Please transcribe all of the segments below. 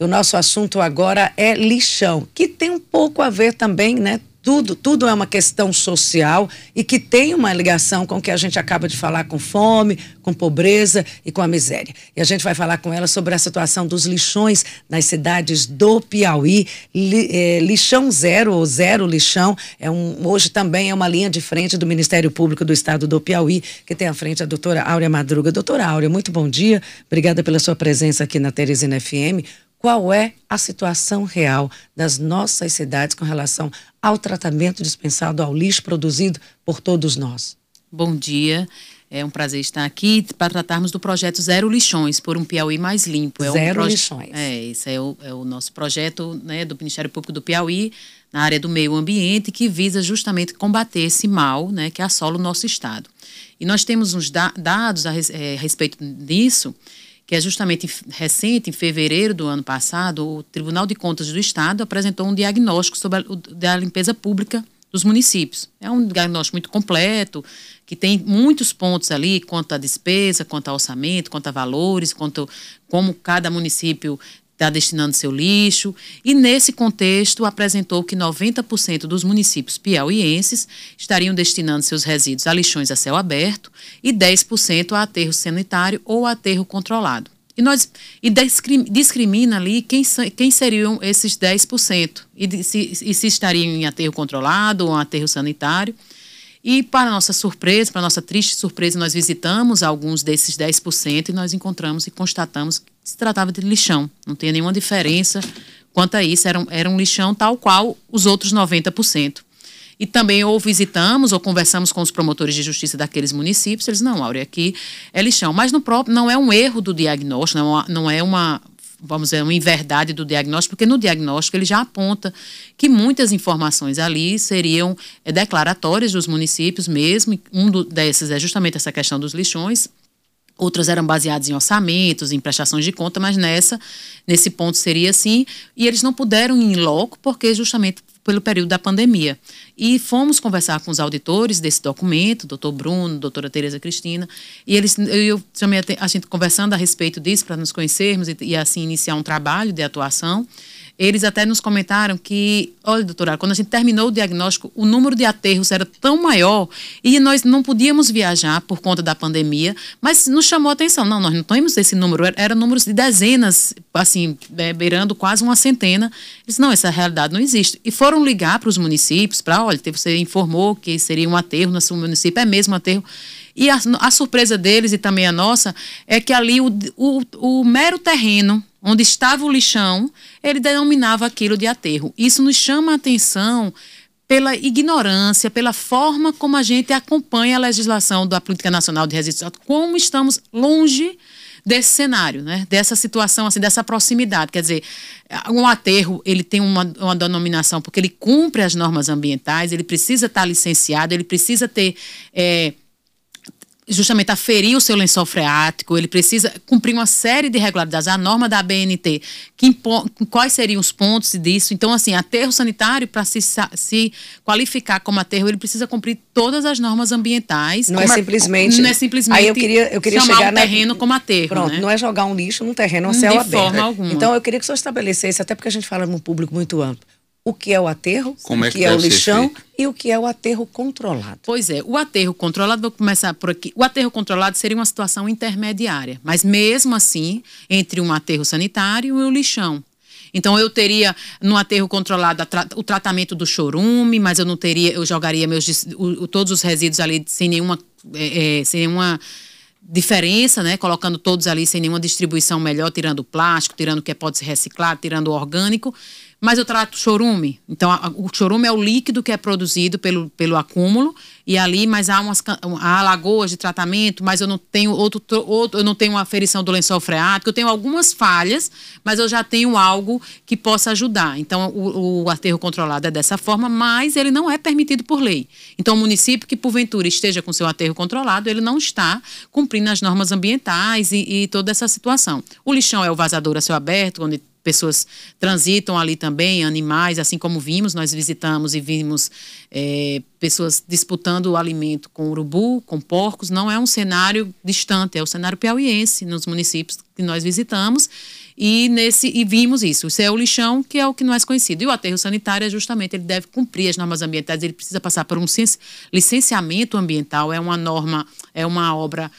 O nosso assunto agora é lixão, que tem um pouco a ver também, né? Tudo, tudo é uma questão social e que tem uma ligação com o que a gente acaba de falar com fome, com pobreza e com a miséria. E a gente vai falar com ela sobre a situação dos lixões nas cidades do Piauí. Li, é, lixão zero ou zero lixão é um, hoje também é uma linha de frente do Ministério Público do Estado do Piauí, que tem à frente a doutora Áurea Madruga. Doutora Áurea, muito bom dia. Obrigada pela sua presença aqui na Teresina FM qual é a situação real das nossas cidades com relação ao tratamento dispensado ao lixo produzido por todos nós. Bom dia. É um prazer estar aqui para tratarmos do projeto Zero Lixões, por um Piauí mais limpo. É Zero um Lixões. É, esse é o, é o nosso projeto né, do Ministério Público do Piauí, na área do meio ambiente, que visa justamente combater esse mal né, que assola o nosso Estado. E nós temos uns da dados a, é, a respeito disso, que é justamente recente, em fevereiro do ano passado, o Tribunal de Contas do Estado apresentou um diagnóstico sobre a, a limpeza pública dos municípios. É um diagnóstico muito completo, que tem muitos pontos ali, quanto à despesa, quanto ao orçamento, quanto a valores, quanto como cada município está destinando seu lixo. E nesse contexto apresentou que 90% dos municípios piauienses estariam destinando seus resíduos a lixões a céu aberto e 10% a aterro sanitário ou aterro controlado. E, nós, e discrimina ali quem, quem seriam esses 10%, e se, e se estariam em aterro controlado ou aterro sanitário. E, para nossa surpresa, para nossa triste surpresa, nós visitamos alguns desses 10% e nós encontramos e constatamos que se tratava de lixão. Não tinha nenhuma diferença quanto a isso, era um, era um lixão tal qual os outros 90%. E também ou visitamos ou conversamos com os promotores de justiça daqueles municípios, eles, não, Áurea, aqui é lixão. Mas no próprio, não é um erro do diagnóstico, não, não é uma, vamos dizer, uma inverdade do diagnóstico, porque no diagnóstico ele já aponta que muitas informações ali seriam é, declaratórias dos municípios mesmo. Um do, desses é justamente essa questão dos lixões. Outras eram baseadas em orçamentos, em prestações de conta, mas nessa, nesse ponto seria assim. E eles não puderam ir em loco, porque justamente pelo período da pandemia. E fomos conversar com os auditores desse documento, doutor Bruno, doutora Tereza Cristina, e eles, eu chamei a, gente conversando a respeito disso para nos conhecermos e, e assim iniciar um trabalho de atuação. Eles até nos comentaram que, olha, doutora, quando a gente terminou o diagnóstico, o número de aterros era tão maior e nós não podíamos viajar por conta da pandemia, mas nos chamou a atenção. Não, nós não temos esse número, era, era números de dezenas, assim, beirando quase uma centena. Eles, não, essa realidade não existe. E foram ligar para os municípios, para, olha, você informou que seria um aterro no seu município, é mesmo um aterro. E a, a, surpresa deles e também a nossa é que ali o, o, o mero terreno onde estava o lixão, ele denominava aquilo de aterro. Isso nos chama a atenção pela ignorância, pela forma como a gente acompanha a legislação da Política Nacional de Resíduos, como estamos longe desse cenário, né? dessa situação, assim, dessa proximidade. Quer dizer, um aterro, ele tem uma, uma denominação porque ele cumpre as normas ambientais, ele precisa estar licenciado, ele precisa ter... É, justamente aferir o seu lençol freático, ele precisa cumprir uma série de regularidades. A norma da BNT, que quais seriam os pontos disso? Então, assim, aterro sanitário, para se, se qualificar como aterro, ele precisa cumprir todas as normas ambientais. Não é simplesmente. Não é simplesmente. Aí eu queria, eu queria chamar chegar um terreno na, como aterro. Pronto, né? não é jogar um lixo num terreno a céu de aberto. De forma alguma. Então, eu queria que o senhor estabelecesse, até porque a gente fala num público muito amplo o que é o aterro, Como é o que, que é o lixão e o que é o aterro controlado. Pois é, o aterro controlado, vou começar por aqui. O aterro controlado seria uma situação intermediária, mas mesmo assim, entre um aterro sanitário e o lixão. Então eu teria no aterro controlado o tratamento do chorume, mas eu não teria, eu jogaria meus o, todos os resíduos ali sem nenhuma, é, é, sem nenhuma diferença, né? Colocando todos ali sem nenhuma distribuição melhor, tirando o plástico, tirando o que pode ser reciclado, tirando o orgânico mas eu trato chorume. Então, a, o chorume é o líquido que é produzido pelo, pelo acúmulo e ali, mas há umas há lagoas de tratamento, mas eu não tenho outro, outro eu não tenho uma aferição do lençol freático, eu tenho algumas falhas, mas eu já tenho algo que possa ajudar. Então, o, o aterro controlado é dessa forma, mas ele não é permitido por lei. Então, o município que porventura esteja com seu aterro controlado, ele não está cumprindo as normas ambientais e, e toda essa situação. O lixão é o vazador a céu aberto, onde pessoas transitam ali também, animais, assim como vimos, nós visitamos e vimos é, pessoas disputando o alimento com urubu, com porcos, não é um cenário distante, é o cenário piauiense nos municípios que nós visitamos E, nesse, e vimos isso. Isso é o lixão, que é o que não é conhecido. E o aterro sanitário é justamente, ele deve cumprir as normas ambientais, ele precisa passar por um licenciamento ambiental, é uma norma, é uma obra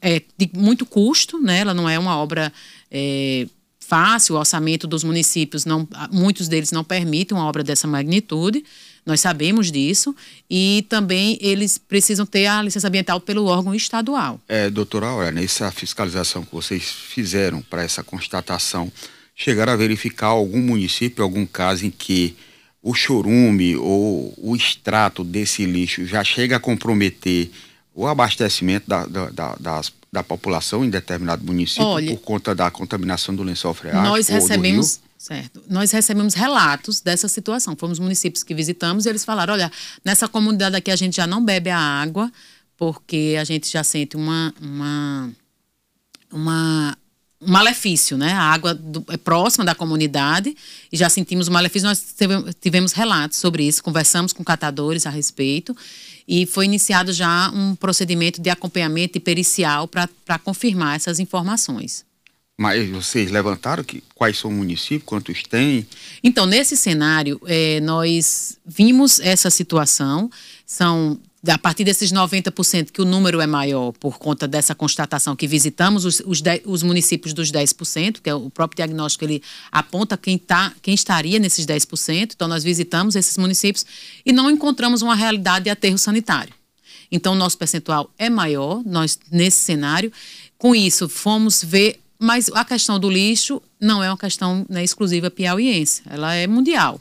é, de muito custo, né? ela não é uma obra é, fácil, o orçamento dos municípios, não, muitos deles não permitem uma obra dessa magnitude, nós sabemos disso, e também eles precisam ter a licença ambiental pelo órgão estadual. É, doutora Aura, nessa fiscalização que vocês fizeram para essa constatação, chegaram a verificar algum município, algum caso em que o chorume ou o extrato desse lixo já chega a comprometer o abastecimento da, da, da, das, da população em determinado município Olha, por conta da contaminação do lençol freático nós recebemos certo nós recebemos relatos dessa situação fomos municípios que visitamos e eles falaram olha nessa comunidade aqui a gente já não bebe a água porque a gente já sente uma uma uma um malefício, né? A água do, é próxima da comunidade e já sentimos o malefício. Nós tivemos relatos sobre isso, conversamos com catadores a respeito e foi iniciado já um procedimento de acompanhamento e pericial para confirmar essas informações. Mas vocês levantaram que, quais são os municípios, quantos tem? Então, nesse cenário, é, nós vimos essa situação. São a partir desses 90%, que o número é maior por conta dessa constatação que visitamos os, os, de, os municípios dos 10%, que é o próprio diagnóstico, ele aponta quem, tá, quem estaria nesses 10%. Então, nós visitamos esses municípios e não encontramos uma realidade de aterro sanitário. Então, o nosso percentual é maior, nós nesse cenário. Com isso, fomos ver, mas a questão do lixo não é uma questão né, exclusiva piauiense, ela é mundial.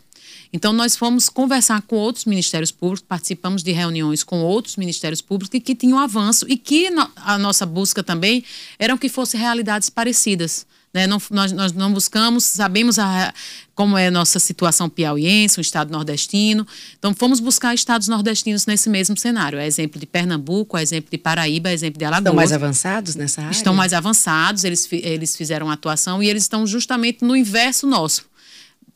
Então, nós fomos conversar com outros ministérios públicos, participamos de reuniões com outros ministérios públicos que, que tinham avanço e que a nossa busca também era que fossem realidades parecidas. Né? Não, nós, nós não buscamos, sabemos a, como é a nossa situação piauiense, um estado nordestino. Então, fomos buscar estados nordestinos nesse mesmo cenário. É exemplo de Pernambuco, é exemplo de Paraíba, é exemplo de Alagoas. Estão mais avançados nessa área? Estão mais avançados, eles, eles fizeram atuação e eles estão justamente no inverso nosso.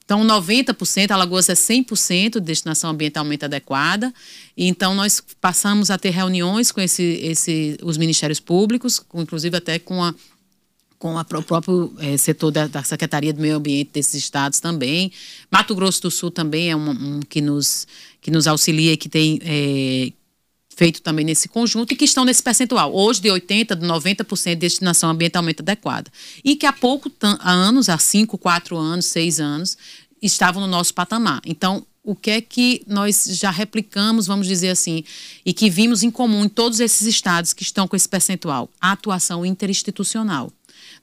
Então, 90%, Alagoas é 100% de destinação ambientalmente adequada. Então, nós passamos a ter reuniões com esse, esse, os ministérios públicos, com, inclusive até com, a, com a, o próprio é, setor da, da, Secretaria do Meio Ambiente desses estados também. Mato Grosso do Sul também é um, um que, nos, que nos auxilia e que tem é, feito também nesse conjunto e que estão nesse percentual, hoje de 80%, de 90% de destinação ambientalmente adequada. E que há pouco há anos, há 5, 4 anos, 6 anos, estavam no nosso patamar. Então, o que é que nós já replicamos, vamos dizer assim, e que vimos em comum em todos esses estados que estão com esse percentual? A atuação interinstitucional.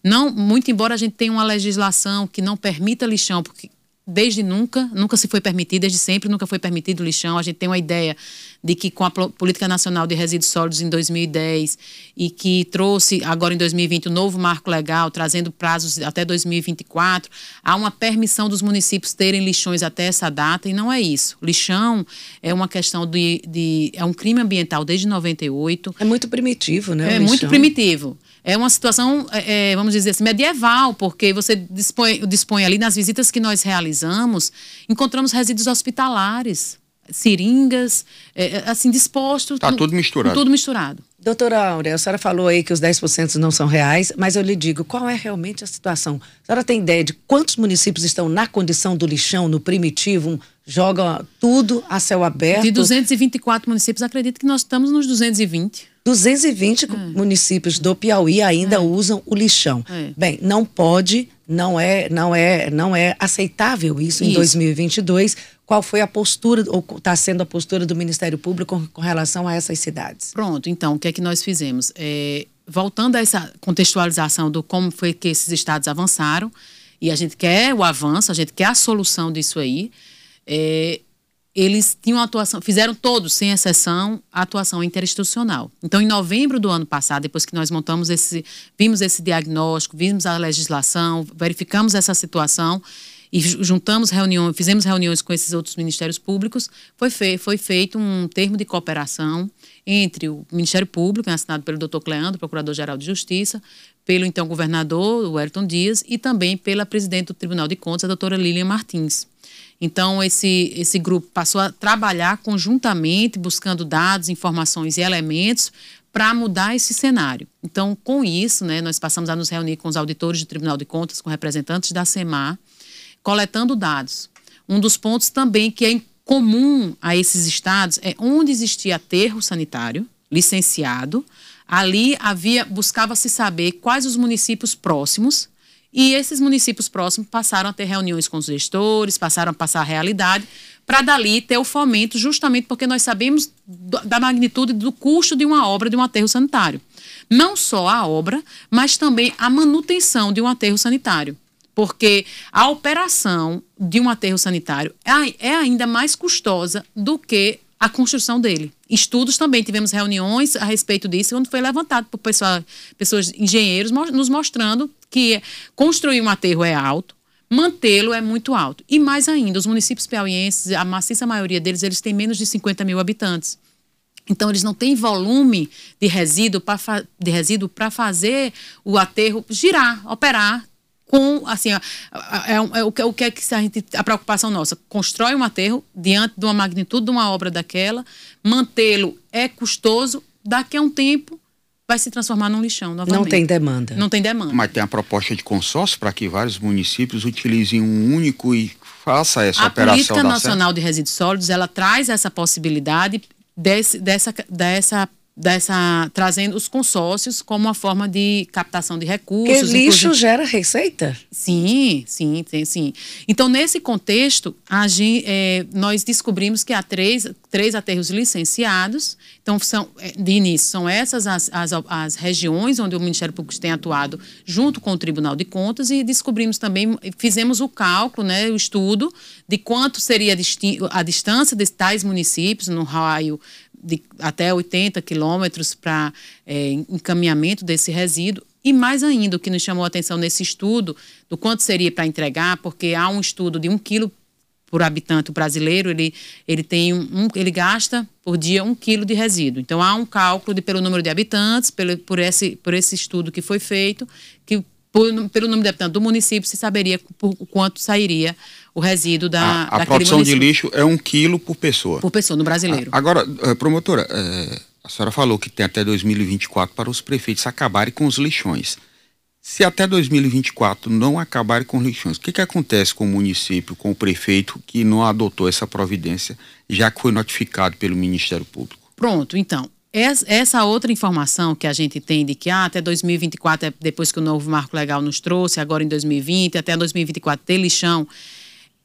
Não, muito embora a gente tenha uma legislação que não permita lixão, porque desde nunca, nunca se foi permitido, desde sempre nunca foi permitido lixão. A gente tem uma ideia de que com a Política Nacional de Resíduos Sólidos em 2010 e que trouxe agora em 2020 o um novo marco legal, trazendo prazos até 2024, há uma permissão dos municípios terem lixões até essa data e não é isso. Lixão é uma questão de, de é um crime ambiental desde 98. É muito primitivo, né? É muito primitivo é uma situação, é, é, vamos dizer assim, medieval, porque você dispõe, dispõe ali nas visitas que nós realizamos, encontramos resíduos hospitalares, seringas, é, é assim, dispostos. Está tudo misturado. Tudo misturado. Doutora Áurea, a senhora falou aí que os 10% não são reais, mas eu lhe digo, qual é realmente a situação? A senhora tem ideia de quantos municípios estão na condição do lixão, no primitivo, jogam tudo a céu aberto? De 224 municípios, acredito que nós estamos nos 220. 220 é. municípios do Piauí ainda é. usam o lixão. É. Bem, não pode, não é, não é, não é aceitável isso, isso. em 2022. Qual foi a postura ou está sendo a postura do Ministério Público com, com, relação a essas cidades? Pronto. Então, o que é que nós fizemos? É, voltando a essa contextualização do como foi que esses estados avançaram e a gente quer o avanço, a gente quer a solução disso aí. É, eles tinham atuação, fizeram todos, sem exceção, atuação interinstitucional. Então, em novembro do ano passado, depois que nós montamos esse, vimos esse diagnóstico, vimos a legislação, verificamos essa situação e juntamos reuniões, fizemos reuniões com esses outros ministérios públicos, foi, fe, foi feito um termo de cooperação entre o Ministério Público, assinado pelo doutor Cleandro, Procurador-Geral de Justiça, pelo então governador, o Ayrton Dias, e também pela presidente do Tribunal de Contas, a doutora Lilian Martins. Então, esse, esse grupo passou a trabalhar conjuntamente, buscando dados, informações e elementos para mudar esse cenário. Então, com isso, né, nós passamos a nos reunir com os auditores do Tribunal de Contas, com representantes da SEMAR, coletando dados. Um dos pontos também que é comum a esses estados é onde existia aterro sanitário licenciado, ali havia buscava-se saber quais os municípios próximos e esses municípios próximos passaram a ter reuniões com os gestores, passaram a passar a realidade para dali ter o fomento, justamente porque nós sabemos da magnitude do custo de uma obra de um aterro sanitário. Não só a obra, mas também a manutenção de um aterro sanitário. Porque a operação de um aterro sanitário é, é ainda mais custosa do que a construção dele. Estudos também, tivemos reuniões a respeito disso, onde foi levantado por pessoa, pessoas, engenheiros, nos mostrando que construir um aterro é alto, mantê-lo é muito alto. E mais ainda, os municípios piauienses, a maciça maioria deles, eles têm menos de 50 mil habitantes. Então, eles não têm volume de resíduo para fazer o aterro girar, operar com, assim, é, é, é, o, que, o que é que a, gente, a preocupação nossa? Constrói um aterro diante de uma magnitude de uma obra daquela, mantê-lo é custoso, daqui a um tempo vai se transformar num lixão novamente. Não tem demanda. Não tem demanda. Mas tem a proposta de consórcio para que vários municípios utilizem um único e faça essa a operação. A Política Nacional certo? de Resíduos Sólidos, ela traz essa possibilidade desse, dessa, dessa dessa trazendo os consórcios como uma forma de captação de recursos. Porque lixo gera receita? Sim, sim, sim, sim. Então, nesse contexto, a é, nós descobrimos que há três, três aterros licenciados. Então, são, é, de início, são essas as, as, as regiões onde o Ministério Público tem atuado junto com o Tribunal de Contas e descobrimos também, fizemos o cálculo, né, o estudo de quanto seria a, a distância de tais municípios no raio de até 80 quilômetros para é, encaminhamento desse resíduo. E mais ainda, o que nos chamou a atenção nesse estudo, do quanto seria para entregar, porque há um estudo de um quilo por habitante brasileiro, ele, ele, tem um, ele gasta por dia um quilo de resíduo. Então, há um cálculo de, pelo número de habitantes, pelo, por, esse, por esse estudo que foi feito, que por, pelo número de habitantes do município se saberia por quanto sairia o resíduo da A, a produção município. de lixo é um quilo por pessoa. Por pessoa, no brasileiro. agora, eh, promotora, é, a senhora falou que tem até 2024 para os prefeitos acabarem com os lixões. Se até 2024 não acabarem com os lixões, o que, que acontece com o município, com o prefeito que não adotou essa providência, já que foi notificado pelo Ministério Público? Pronto, então. Essa outra informação que a gente tem de que ah, até 2024, é depois que o novo marco legal nos trouxe, agora em 2020, até 2024 ter lixão,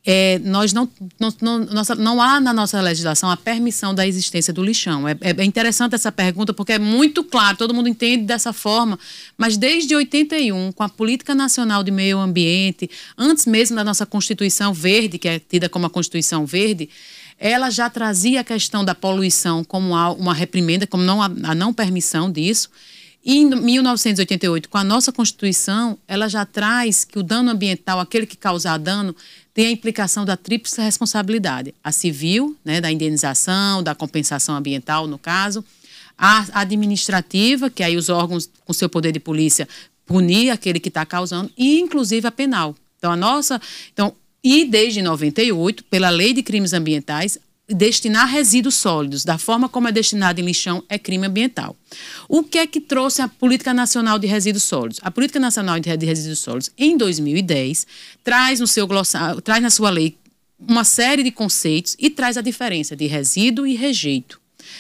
é, nós não, não, não, nossa, não há na nossa legislação a permissão da existência do lixão. É, é, interessante essa pergunta porque é muito claro, todo mundo entende dessa forma, mas desde 81, com a Política Nacional de Meio Ambiente, antes mesmo da nossa Constituição Verde, que é tida como a Constituição Verde, ela já trazia a questão da poluição como uma reprimenda, como não, a não permissão disso. E em 1988, com a nossa Constituição, ela já traz que o dano ambiental, aquele que causar dano, tem a implicação da tríplice responsabilidade: a civil, né, da indenização, da compensação ambiental, no caso, a administrativa, que aí os órgãos com seu poder de polícia punir aquele que está causando, e inclusive a penal. Então, a nossa. Então, e desde 98, pela Lei de Crimes Ambientais, destinar resíduos sólidos da forma como é destinado em lixão é crime ambiental. O que é que trouxe a Política Nacional de Resíduos Sólidos? A Política Nacional de Resíduos Sólidos, em 2010, traz no seu glossário, traz na sua lei uma série de conceitos e traz a diferença de resíduo e rejeito.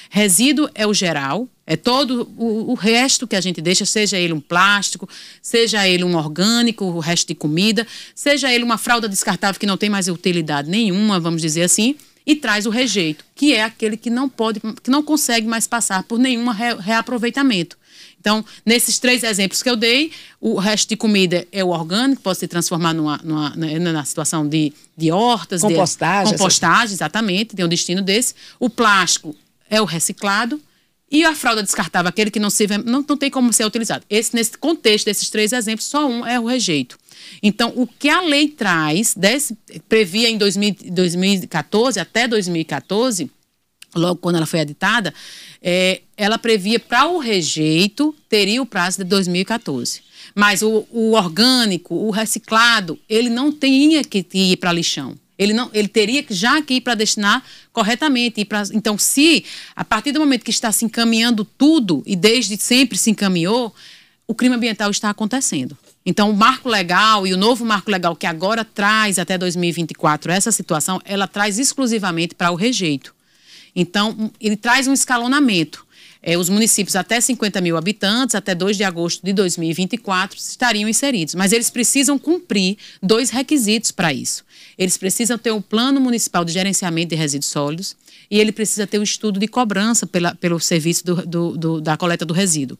Resíduo é o geral, é todo o, o, resto que a gente deixa, seja ele um plástico, seja ele um orgânico, o resto de comida, seja ele uma fralda descartável que não tem mais utilidade nenhuma, vamos dizer assim, e traz o rejeito, que é aquele que não pode, que não consegue mais passar por nenhum re, reaproveitamento. Então, nesses três exemplos que eu dei, o resto de comida é o orgânico, pode se transformar numa, numa, na situação de, de hortas, compostagem, de, compostagem, exatamente, tem um destino desse. O plástico é o reciclado e a fralda descartável, aquele que não, se, não, não tem como ser utilizado. Esse, nesse contexto desses três exemplos, só um é o rejeito. Então, o que a lei traz, desse, previa em 2000, 2014, até 2014, logo quando ela foi editada, é, ela previa para o rejeito, teria o prazo de 2014. Mas o, o orgânico, o reciclado, ele não tinha que ir para lixão. Ele não, ele teria que já aqui para destinar corretamente. Pra, então, se a partir do momento que está se encaminhando tudo e desde sempre se encaminhou, o crime ambiental está acontecendo. Então, o marco legal e o novo marco legal que agora traz até 2024 essa situação, ela traz exclusivamente para o rejeito. Então, ele traz um escalonamento. É, os municípios até 50 mil habitantes, até 2 de agosto de 2024, estariam inseridos. Mas eles precisam cumprir dois requisitos para isso. Eles precisam ter o Plano Municipal de Gerenciamento de Resíduos Sólidos e ele precisa ter o estudo de cobrança pela, pelo serviço do, do, do, da coleta do resíduo.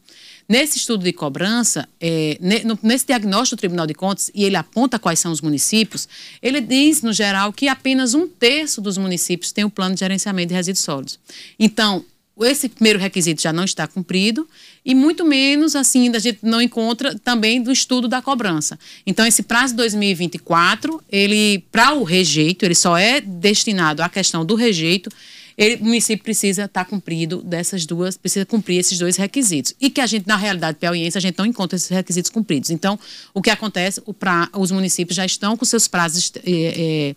Nesse estudo de cobrança, é, nesse diagnóstico do Tribunal de Contas, e ele aponta quais são os municípios, ele diz, no geral, que apenas um terço dos municípios tem o plano de gerenciamento de resíduos sólidos. Então, esse primeiro requisito já não está cumprido e muito menos assim a gente não encontra também do estudo da cobrança. Então esse prazo 2024, ele para o rejeito, ele só é destinado à questão do rejeito ele, o município precisa estar tá cumprido dessas duas, precisa cumprir esses dois requisitos. E que a gente, na realidade piauiense, a gente não encontra esses requisitos cumpridos. Então, o que acontece, o pra, os municípios já estão com seus prazos é,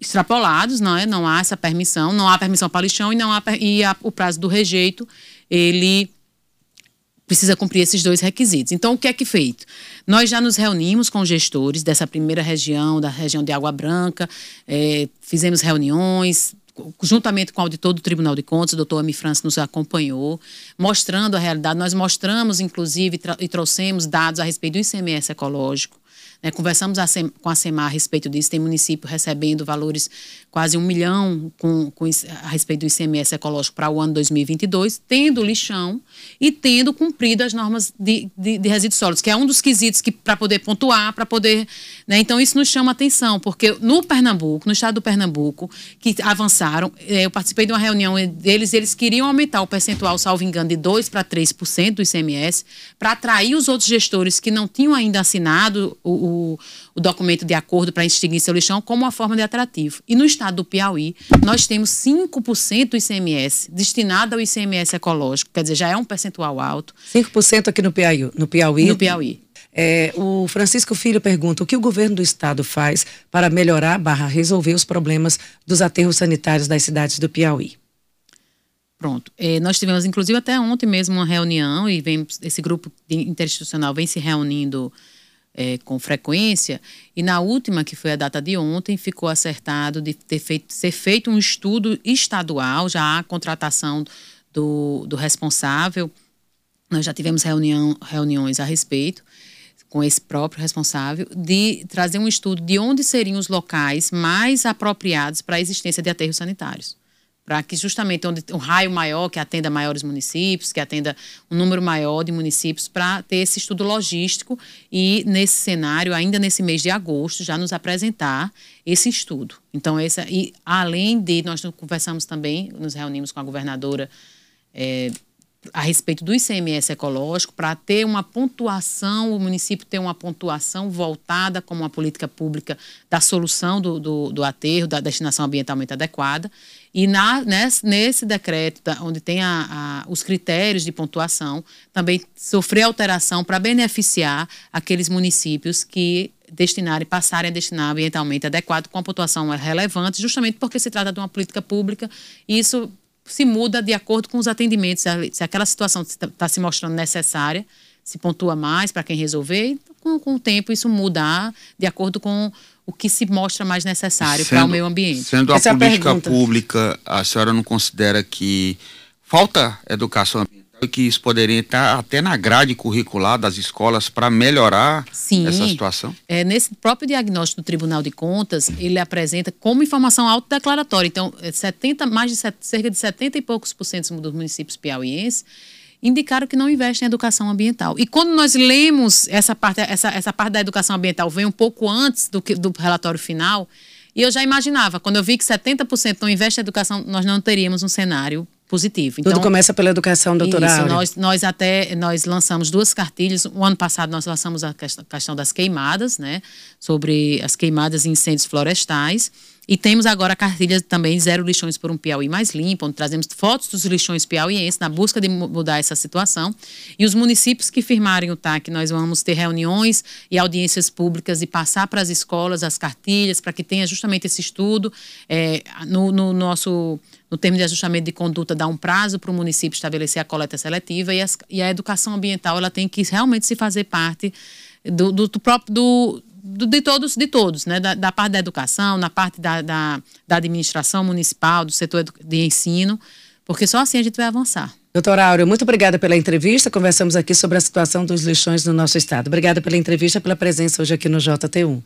extrapolados, não é? Não há essa permissão, não há permissão para lixão e não há e a, o prazo do rejeito, ele precisa cumprir esses dois requisitos. Então, o que é que feito? Nós já nos reunimos com gestores dessa primeira região, da região de Água Branca, é, fizemos reuniões, juntamente com o auditor do Tribunal de Contas, o doutor Ami França nos acompanhou, mostrando a realidade. Nós mostramos, inclusive, e trouxemos dados a respeito do ICMS ecológico. Né? Conversamos a com a SEMAR a respeito disso. Tem município recebendo valores quase um milhão com, com, a respeito do ICMS ecológico para o ano 2022, tendo lixão e tendo cumprido as normas de, de, de resíduos sólidos, que é um dos quesitos que para poder pontuar, para poder. Né? Então, isso nos chama atenção, porque no Pernambuco, no estado do Pernambuco, que avançaram, eh, eu participei de uma reunião deles, eles queriam aumentar o percentual, salvo engano, de 2% para 3% do ICMS, para atrair os outros gestores que não tinham ainda assinado o, o, o documento de acordo para extinguir seu lixão como uma forma de atrativo. E no estado do Piauí, nós temos 5% do ICMS destinado ao ICMS ecológico, quer dizer, já é um percentual alto. 5% aqui no Piauí. No Piauí. No Piauí. É, o Francisco Filho pergunta o que o governo do estado faz para melhorar barra resolver os problemas dos aterros sanitários das cidades do Piauí. Pronto. É, nós tivemos, inclusive, até ontem mesmo uma reunião e vem, esse grupo interinstitucional vem se reunindo é, com frequência, e na última, que foi a data de ontem, ficou acertado de ter feito, ser feito um estudo estadual, já há contratação do, do responsável, nós já tivemos reunião, reuniões a respeito com esse próprio responsável, de trazer um estudo de onde seriam os locais mais apropriados para a existência de aterros sanitários para que justamente onde um raio maior que atenda maiores municípios, que atenda um número maior de municípios, para ter esse estudo logístico e nesse cenário, ainda nesse mês de agosto, já nos apresentar esse estudo. Então, essa, e além de, nós conversamos também, nos reunimos com a governadora é, a respeito do ICMS ecológico, para ter uma pontuação, o município ter uma pontuação voltada como uma política pública da solução do, do, do aterro, da destinação ambientalmente adequada. E na, nesse, nesse decreto, onde tem a, a, os critérios de pontuação, também sofrer alteração para beneficiar aqueles municípios que destinarem, passarem a destinar ambientalmente adequado com a pontuação relevante, justamente porque se trata de uma política pública e isso se muda de acordo com os atendimentos. Se aquela situação está se mostrando necessária, se pontua mais para quem resolver, com, com o tempo isso mudar de acordo com o que se mostra mais necessário para o meio ambiente. Sendo Essa a é política a pública, a senhora não considera que falta educação ambiental que isso poderia estar até na grade curricular das escolas para melhorar Sim. essa situação? É, nesse próprio diagnóstico do Tribunal de Contas, ele apresenta como informação autodeclaratória. Então, 70, mais de cerca de 70 e poucos por cento dos municípios piauienses indicaram que não investem em educação ambiental. E quando nós lemos essa parte, essa, essa parte da educação ambiental, vem um pouco antes do, que, do relatório final, e eu já imaginava, quando eu vi que 70% não investe em educação, nós não teríamos um cenário positivo. Então, Tudo começa pela educação, doutora isso, nós, nós até nós lançamos duas cartilhas. O ano passado nós lançamos a questão das queimadas, né? Sobre as queimadas e incêndios florestais. E temos agora a cartilha também Zero Lixões por um Piauí Mais Limpo, onde trazemos fotos dos lixões piauienses na busca de mudar essa situação. E os municípios que firmarem o TAC, nós vamos ter reuniões e audiências públicas e passar para as escolas as cartilhas, para que tenha justamente esse estudo. É, no, no nosso no termo de ajustamento de conduta, dá um prazo para o município estabelecer a coleta seletiva e, as, e, a educação ambiental ela tem que realmente se fazer parte do, do, do próprio do, de todos, de todos, né? Da, da, parte da educação, na parte da, da, da administração municipal, do setor de ensino, porque só assim a gente vai avançar. Doutora Áurea, muito obrigada pela entrevista. Conversamos aqui sobre a situação dos lixões no nosso estado. Obrigada pela entrevista, pela presença hoje aqui no JT1.